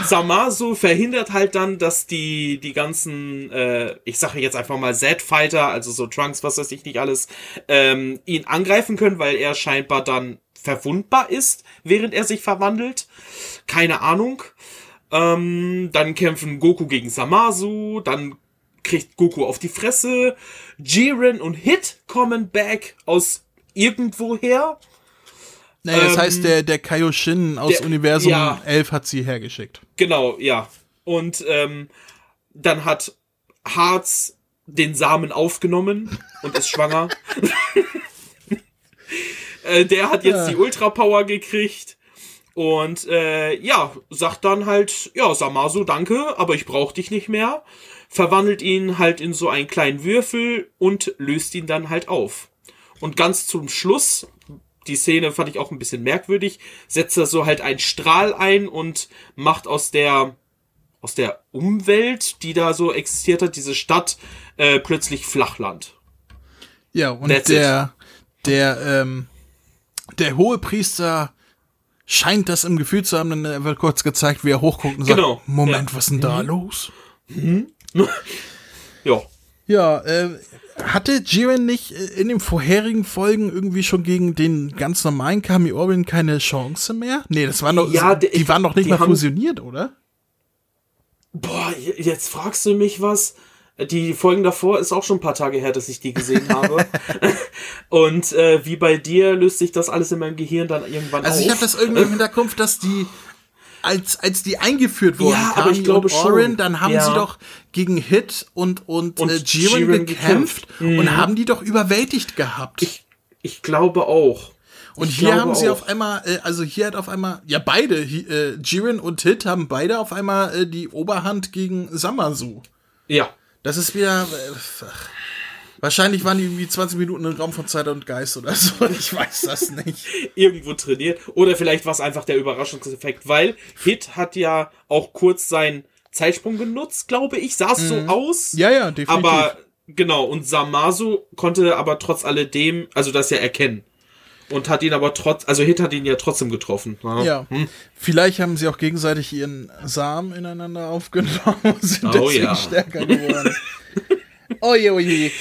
Samasu verhindert halt dann, dass die, die ganzen, äh, ich sage jetzt einfach mal Z-Fighter, also so Trunks, was weiß ich nicht alles, ähm, ihn angreifen können, weil er scheinbar dann verwundbar ist, während er sich verwandelt. Keine Ahnung. Ähm, dann kämpfen Goku gegen Samasu, dann kriegt Goku auf die Fresse. Jiren und Hit kommen back aus irgendwoher. Das Ähm, heißt, der, der Kaioshin aus der- Universum ja. 11 hat sie hergeschickt. Genau, ja. Und ähm, dann hat Harz den Samen aufgenommen und ist schwanger. äh, der hat jetzt Ja. die Ultra Power gekriegt. Und äh, ja, sagt dann halt, ja, Samasu, danke, aber ich brauche dich nicht mehr. Verwandelt ihn halt in so einen kleinen Würfel und löst ihn dann halt auf. Und ganz zum Schluss, die Szene fand ich auch ein bisschen merkwürdig, setzt er so halt einen Strahl ein und macht aus der aus der Umwelt, die da so existiert hat, diese Stadt, äh, plötzlich Flachland. Ja, und That's der, der, ähm, der hohe Priester scheint das im Gefühl zu haben, dann wird kurz gezeigt, wie er hochguckt und Genau, sagt, Moment, ja. was ist denn da los? Ja. Ja, äh, hatte Jiren nicht äh, in den vorherigen Folgen irgendwie schon gegen den ganz normalen Kami Orin keine Chance mehr? Nee, das waren doch, Ja, die die- waren doch nicht mal fusioniert, oder? Boah, jetzt fragst du mich was. Die Folgen davor ist auch schon ein paar Tage her, dass ich die gesehen habe. Und äh, wie bei dir löst sich das alles in meinem Gehirn dann irgendwann Also auf. ich habe das irgendwie im Hinterkopf, dass die als als die eingeführt wurden, Ja, aber ich glaube und Orin, schon. dann haben Ja. sie doch gegen Hit und und, Und äh, Jiren, Jiren gekämpft, gekämpft. Mhm. und haben die doch überwältigt gehabt. ich, ich glaube auch. und ich hier haben sie auch. auf einmal, äh, also hier hat auf einmal, ja beide, äh, Jiren und Hit haben beide auf einmal äh, die Oberhand gegen Samasu. Ja. Das ist wieder. Äh, ach. wahrscheinlich waren die irgendwie 20 Minuten im Raum von Zeit und Geist oder so. Ich weiß das nicht. irgendwo trainiert. Oder vielleicht war es einfach der Überraschungseffekt, weil Hit hat ja auch kurz seinen Zeitsprung genutzt, glaube ich. Sah es so aus. Mhm. Ja, ja, definitiv. Aber genau, und Samasu konnte aber trotz alledem, also das ja erkennen. Und hat ihn aber trotz, also Hit hat ihn ja trotzdem getroffen. ne? Ja. Hm? Vielleicht haben sie auch gegenseitig ihren Samen ineinander aufgenommen und sind Oh deswegen ja. stärker geworden. oje, oje.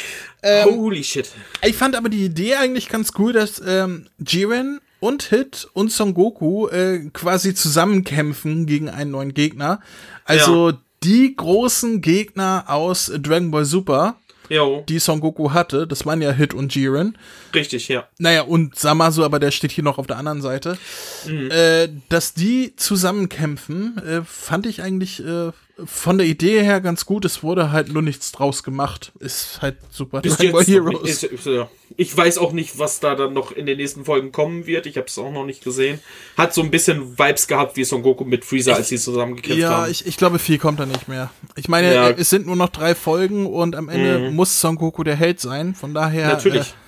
Holy shit. Ich fand aber die Idee eigentlich ganz cool, dass ähm, Jiren und Hit und Son Goku äh, quasi zusammenkämpfen gegen einen neuen Gegner. Also die großen Gegner aus Dragon Ball Super, Jo, die Son Goku hatte, das waren ja Hit und Jiren. richtig, ja. Naja, und Samasu, aber der steht hier noch auf der anderen Seite. Äh, dass die zusammenkämpfen, äh, fand ich eigentlich äh, von der Idee her ganz gut. Es wurde halt nur nichts draus gemacht. Ist halt super. Bis jetzt. Heroes. Ist, ja. Ich weiß auch nicht, was da dann noch in den nächsten Folgen kommen wird. Ich habe es auch noch nicht gesehen. Hat so ein bisschen Vibes gehabt wie Son Goku mit Freezer, als sie zusammengekämpft Ja, haben. ich, ich glaube, viel kommt da nicht mehr. Ich meine, Ja. es sind nur noch drei Folgen und am Ende muss Son Goku der Held sein. Von daher. Natürlich. Äh,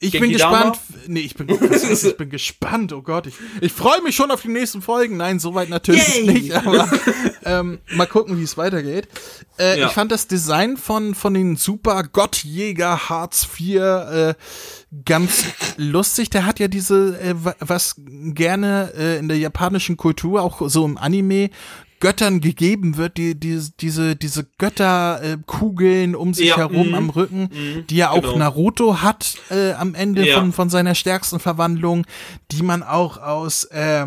ich Genki bin gespannt. Nee, ich bin, ich bin gespannt. Oh Gott, ich, ich freue mich schon auf die nächsten Folgen. Nein, soweit natürlich Yay! nicht, aber ähm, mal gucken, wie es weitergeht. Äh, Ja. Ich fand das Design von, von den Super Gottjäger Hartz IV äh, ganz lustig. Der hat ja diese, äh, wa- was gerne äh, in der japanischen Kultur, auch so im Anime, Göttern gegeben wird, die, die diese, diese Götterkugeln äh, um sich Ja, herum mhm, am Rücken, die ja auch genau. Naruto hat äh, am Ende Ja. von, von seiner stärksten Verwandlung, die man auch aus äh,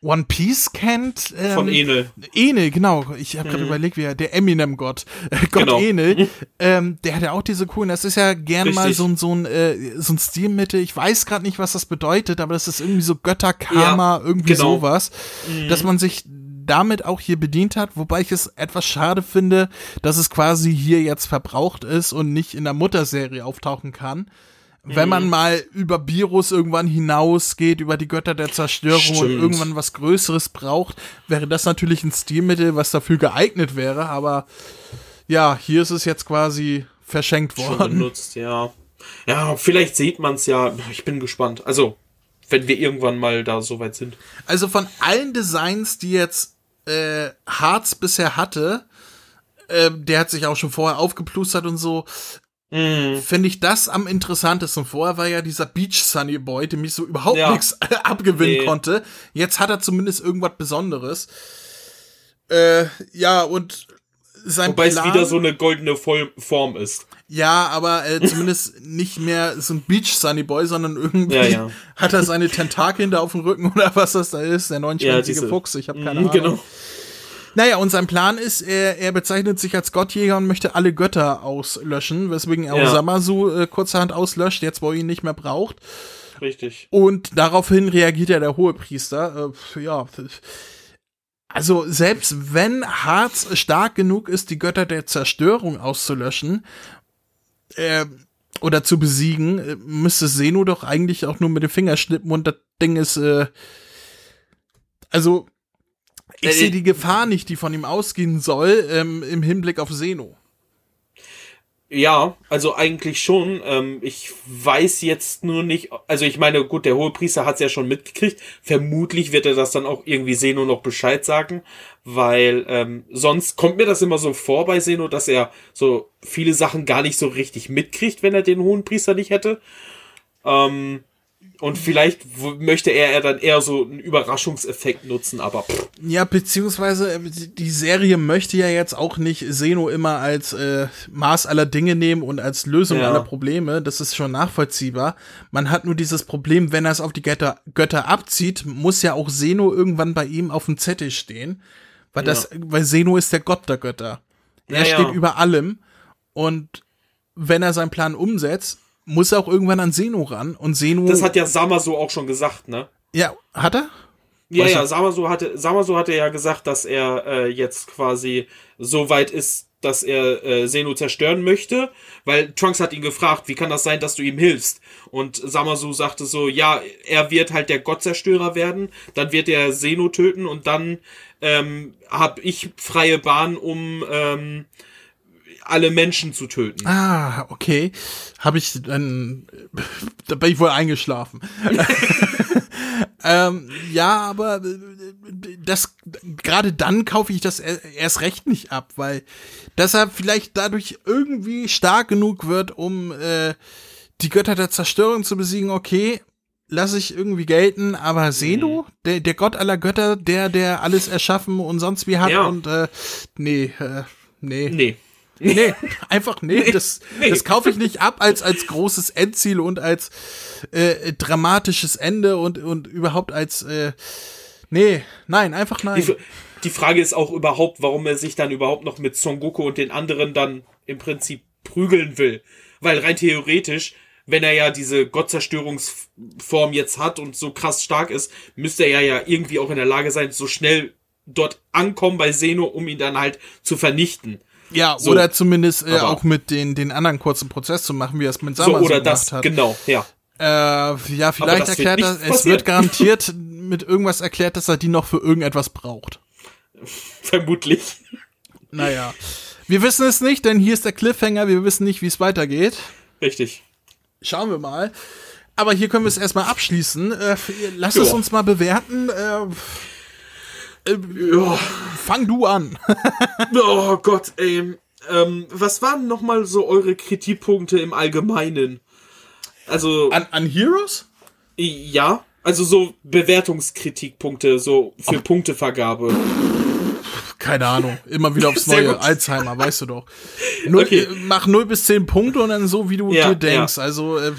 One Piece kennt. Ähm, Von Enel. Enel, genau. Ich habe gerade überlegt, wie er, der Eminem-Gott, äh, Gott Genau. Enel, ähm, der hat ja auch diese coolen, das ist ja gerne mal Richtig. so ein, so ein, äh, so ein Stilmittel. Ich weiß gerade nicht, was das bedeutet, aber das ist irgendwie so Götterkarma, Ja, irgendwie genau. sowas, dass man sich damit auch hier bedient hat, wobei ich es etwas schade finde, dass es quasi hier jetzt verbraucht ist und nicht in der Mutterserie auftauchen kann. Wenn Mhm. man mal über Virus irgendwann hinausgeht, über die Götter der Zerstörung und Stimmt. irgendwann was Größeres braucht, wäre das natürlich ein Stilmittel, was dafür geeignet wäre. Aber ja, hier ist es jetzt quasi verschenkt Schon worden. benutzt, ja. Ja, vielleicht sieht man es ja. Ich bin gespannt. Also, wenn wir irgendwann mal da soweit sind. Also von allen Designs, die jetzt äh, Harz bisher hatte, äh, der hat sich auch schon vorher aufgeplustert und so, Mhm. finde ich das am interessantesten. Vorher war ja dieser Beach Sunny Boy, dem ich so überhaupt Ja. nichts abgewinnen Nee. konnte. Jetzt hat er zumindest irgendwas Besonderes. Äh, ja, und sein Wobei Plan, es wieder so eine goldene Form ist. Ja, aber äh, zumindest nicht mehr so ein Beach Sunny Boy, sondern irgendwie Ja, ja. hat er seine Tentakeln da auf dem Rücken oder was das da ist, der neunschwänzige diese- Fuchs, ich habe keine Mhm, Ahnung. Genau. Naja, und sein Plan ist, er, er bezeichnet sich als Gottjäger und möchte alle Götter auslöschen, weswegen er Ja. Samasu äh, kurzerhand auslöscht, jetzt wo er ihn nicht mehr braucht. Richtig. Und daraufhin reagiert ja der Hohepriester. Äh, ja, also selbst wenn Harz stark genug ist, die Götter der Zerstörung auszulöschen äh, oder zu besiegen, äh, müsste Seno doch eigentlich auch nur mit dem Finger schnippen und das Ding ist, äh, also ich Äh, sehe die Gefahr nicht, die von ihm ausgehen soll, ähm, im Hinblick auf Seno. Ja, also eigentlich schon. Ähm, ich weiß jetzt nur nicht, also ich meine, gut, der Hohepriester hat es ja schon mitgekriegt. Vermutlich wird er das dann auch irgendwie Seno noch Bescheid sagen, weil ähm, sonst kommt mir das immer so vor bei Seno, dass er so viele Sachen gar nicht so richtig mitkriegt, wenn er den Hohenpriester nicht hätte. Ähm, und vielleicht möchte er, dann eher so einen Überraschungseffekt nutzen, aber pff, Ja, beziehungsweise äh, die Serie möchte ja jetzt auch nicht Seno immer als äh, Maß aller Dinge nehmen und als Lösung Ja. aller Probleme. Das ist schon nachvollziehbar. Man hat nur dieses Problem, wenn er es auf die Götter, Götter abzieht, muss ja auch Seno irgendwann bei ihm auf dem Zettel stehen. Weil das, weil Seno ist der Gott der Götter. Er Ja, ja. steht über allem. Und wenn er seinen Plan umsetzt, muss er auch irgendwann an Seno ran. Und Seno. das hat ja Samaso auch schon gesagt, ne? ja, hat er? Ja, Weiß ja, ich- Samaso hatte, Samaso hatte ja gesagt, dass er äh, jetzt quasi so weit ist, dass er äh, Seno zerstören möchte, weil Trunks hat ihn gefragt, wie kann das sein, dass du ihm hilfst? Und Samasu sagte so, ja, er wird halt der Gottzerstörer werden, dann wird er Seno töten und dann ähm, habe ich freie Bahn, um ähm, alle Menschen zu töten. Ah, okay. Habe ich dann. Da bin ich wohl eingeschlafen. ähm, ja, aber das gerade dann kaufe ich das er- erst recht nicht ab, weil dass er vielleicht dadurch irgendwie stark genug wird, um äh, die Götter der Zerstörung zu besiegen, okay, lasse ich irgendwie gelten, aber Seno, der, der Gott aller Götter, der, der alles erschaffen und sonst wie hat Ja. und äh, nee, äh, nee. Nee. Nee, einfach nee, das, nee. das kaufe ich nicht ab als, als großes Endziel und als äh, dramatisches Ende und, und überhaupt als äh, nee, nein, einfach nein. Die, die Frage ist auch überhaupt, warum er sich dann überhaupt noch mit Son Goku und den anderen dann im Prinzip prügeln will. Weil rein theoretisch, wenn er ja diese Gottzerstörungsform jetzt hat und so krass stark ist, müsste er ja irgendwie auch in der Lage sein, so schnell dort ankommen bei Seno, um ihn dann halt zu vernichten. Ja, So. oder zumindest äh, auch mit den, den anderen kurzen Prozess zu machen, wie er es mit So, Samasu oder gemacht das, hat. genau, ja. Äh, ja, vielleicht erklärt er, es wird garantiert mit irgendwas erklärt, dass er die noch für irgendetwas braucht. Vermutlich. Naja. Wir wissen es nicht, denn hier ist der Cliffhanger, wir wissen nicht, wie es weitergeht. Richtig. Schauen wir mal. Aber hier können wir es erstmal abschließen. Äh, lass es Ja. uns mal bewerten. Äh, Ja. fang du an. Oh Gott, ey. Ähm, was waren nochmal so eure Kritikpunkte im Allgemeinen? Also, An, an Heroes? ja, also so Bewertungskritikpunkte, so für Punktevergabe. Keine Ahnung. Immer wieder aufs neue. gut. Alzheimer, weißt du doch. Null, Okay. Mach 0 bis 10 Punkte und dann so, wie du Ja, dir denkst. Also, äh,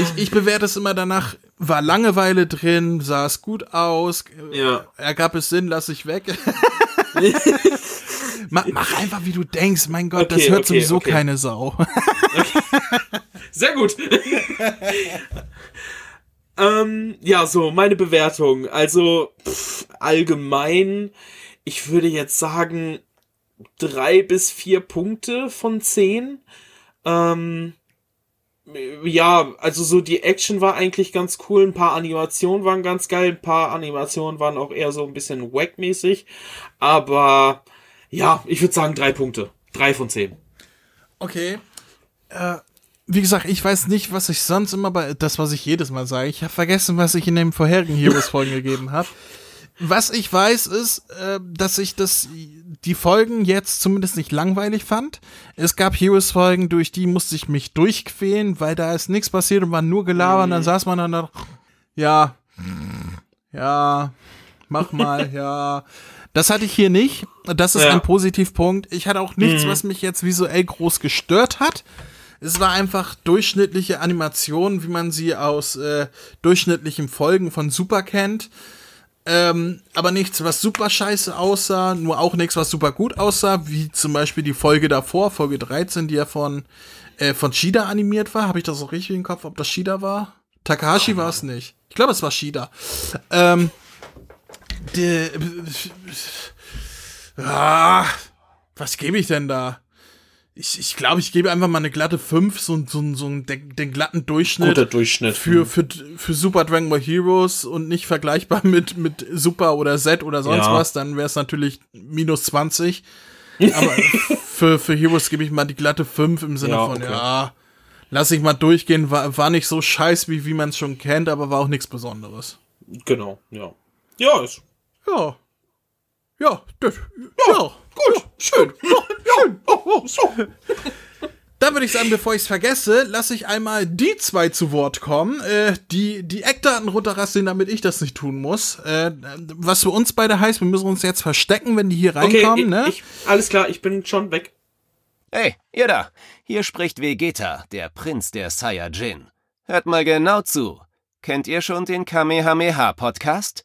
ich, ich bewerte es immer danach. War Langeweile drin, sah es gut aus, äh, Ja. ergab es Sinn, lass ich weg. mach, mach einfach, wie du denkst. Mein Gott, das Okay, hört okay, sowieso okay. keine Sau. Sehr gut. ähm, ja, so, meine Bewertung. Also, pff, allgemein, ich würde jetzt sagen, drei bis vier Punkte von zehn. Ähm, ja, also so die Action war eigentlich ganz cool, ein paar Animationen waren ganz geil, ein paar Animationen waren auch eher so ein bisschen wack-mäßig, aber ja, ich würde sagen drei Punkte. Drei von zehn. Okay. Äh, wie gesagt, ich weiß nicht, was ich sonst immer bei, das, was ich jedes Mal sage. Ich habe vergessen, was ich in den vorherigen Heroes-Folgen gegeben habe. Was ich weiß, ist, äh, dass ich das, die Folgen jetzt zumindest nicht langweilig fand. Es gab Heroes-Folgen, durch die musste ich mich durchquälen, weil da ist nichts passiert und war nur gelabert und dann saß man dann da, ja, ja, mach mal, ja. Das hatte ich hier nicht. Das ist Ja. ein Positivpunkt. Ich hatte auch nichts, was mich jetzt visuell groß gestört hat. Es war einfach durchschnittliche Animation, wie man sie aus äh, durchschnittlichen Folgen von Super kennt. Ähm, aber nichts, was super scheiße aussah, nur auch nichts, was super gut aussah, wie zum Beispiel die Folge davor, Folge 13, die ja von, äh, von Shida animiert war. Habe ich das auch richtig im Kopf, ob das Shida war? Takahashi war es nicht. Ich glaube, es war Shida. Ähm, die, ah, was gebe ich denn da? Ich, ich glaube, ich gebe einfach mal eine glatte 5, so, so, so den, den glatten Durchschnitt. Guter Durchschnitt. Für, für, für Super Dragon Ball Heroes und nicht vergleichbar mit, mit Super oder Z oder sonst Ja. was, dann wäre es natürlich minus 20. Aber für, für Heroes gebe ich mal die glatte 5 im Sinne Ja, von, okay. ja, lass ich mal durchgehen, war, war nicht so scheiß, wie, wie man es schon kennt, aber war auch nichts Besonderes. Genau, ja. Ja, ist Ja. Ja, das, ja, gut. Schön. schön. Oh, oh, so. Dann würde ich sagen, bevor ich es vergesse, lasse ich einmal die zwei zu Wort kommen, äh, die die Eckdaten runterrasseln, damit ich das nicht tun muss. Äh, was für uns beide heißt, wir müssen uns jetzt verstecken, wenn die hier Okay, reinkommen, ich, ne? ich, alles klar, ich bin schon weg. Hey, ihr da! Hier spricht Vegeta, der Prinz der Saiyajin. Hört mal genau zu. Kennt ihr schon den Kamehameha-Podcast?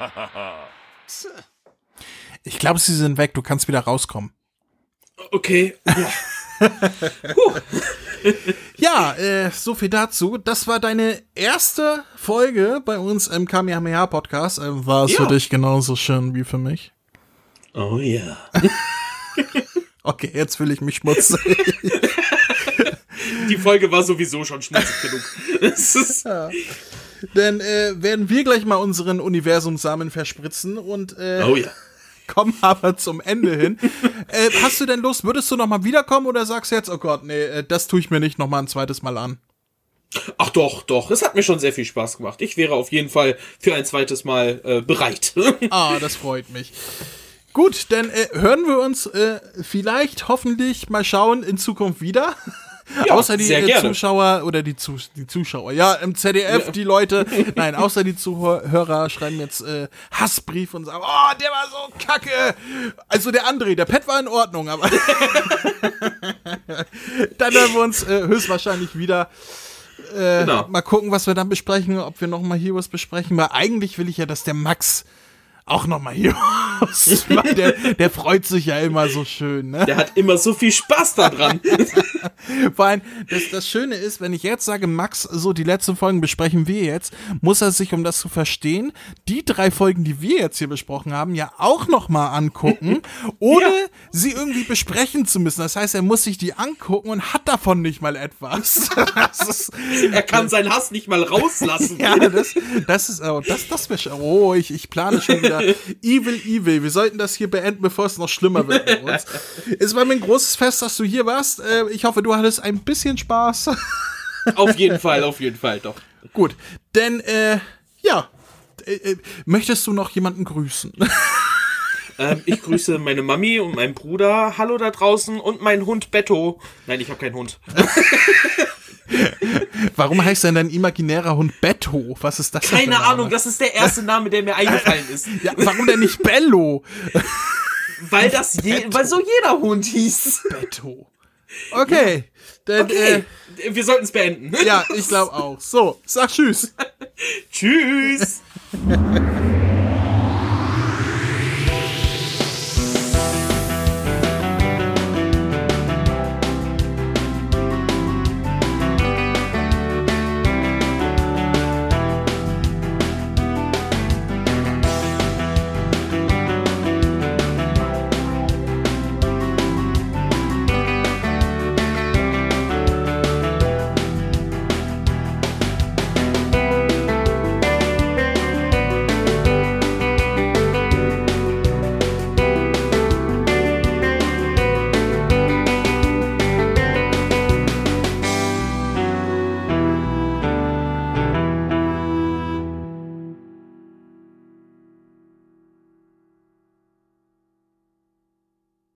Ich glaube, sie sind weg, du kannst wieder rauskommen. Okay. Ja. Ja, äh, so viel dazu. Das war deine erste Folge bei uns im Kamehameha Podcast. Äh, war es Ja. für dich genauso schön wie für mich? Oh ja. Okay, jetzt fühle ich mich schmutzig. Die Folge war sowieso schon schmutzig genug. Ist, Dann äh, werden wir gleich mal unseren Universumsamen verspritzen und äh, oh ja. kommen aber zum Ende hin. äh, hast du denn Lust, würdest du noch mal wiederkommen oder sagst du jetzt, oh Gott, nee, äh, das tue ich mir nicht noch mal ein zweites Mal an? Ach doch, doch. Es hat mir schon sehr viel Spaß gemacht. Ich wäre auf jeden Fall für ein zweites Mal äh, bereit. Ah, das freut mich. Gut, dann äh, hören wir uns äh, vielleicht, hoffentlich, mal schauen, in Zukunft wieder. Ja, außer die äh. Zuschauer oder die, Zus die Zuschauer. Ja, im ZDF, die Leute. Nein, außer die Zuhörer schreiben jetzt äh, Hassbrief und sagen, oh, der war so kacke. Also der André, der Pet war in Ordnung, aber dann hören wir uns äh, höchstwahrscheinlich wieder. Äh, Genau. Mal gucken, was wir dann besprechen, ob wir noch mal Heroes besprechen. Weil eigentlich will ich ja, dass der Max auch noch mal Heroes, weil der, der freut sich ja immer so schön, ne? Der hat immer so viel Spaß daran. Vor allem, das, das Schöne ist, wenn ich jetzt sage, Max, so die letzten Folgen besprechen wir jetzt, muss er sich, um das zu verstehen, die drei Folgen, die wir jetzt hier besprochen haben, ja auch nochmal angucken, ohne Ja. sie irgendwie besprechen zu müssen. Das heißt, er muss sich die angucken und hat davon nicht mal etwas. Ist, Er kann seinen Hass nicht mal rauslassen. ja, das, das ist, oh, das, das wäre, oh, ich, ich plane schon wieder evil, evil. Wir sollten das hier beenden, bevor es noch schlimmer wird bei uns. Es war mir ein großes Fest, dass du hier warst. Äh, Ich hoffe, du hattest ein bisschen Spaß. Auf jeden Fall, auf jeden Fall, doch. Gut, denn, äh, ja. Äh, äh, möchtest du noch jemanden grüßen? Ähm, ich grüße meine Mami und meinen Bruder. Hallo da draußen und meinen Hund Betto. Nein, ich habe keinen Hund. Warum heißt denn dein imaginärer Hund Betto? Was ist das Keine Name? Ahnung, das ist der erste Name, der mir eingefallen ist. Ja, warum denn nicht Bello? Weil das je, weil so jeder Hund hieß. Betto. Okay, dann, Okay, wir sollten es beenden. äh, ja, ich glaube auch. So, sag Tschüss. Tschüss.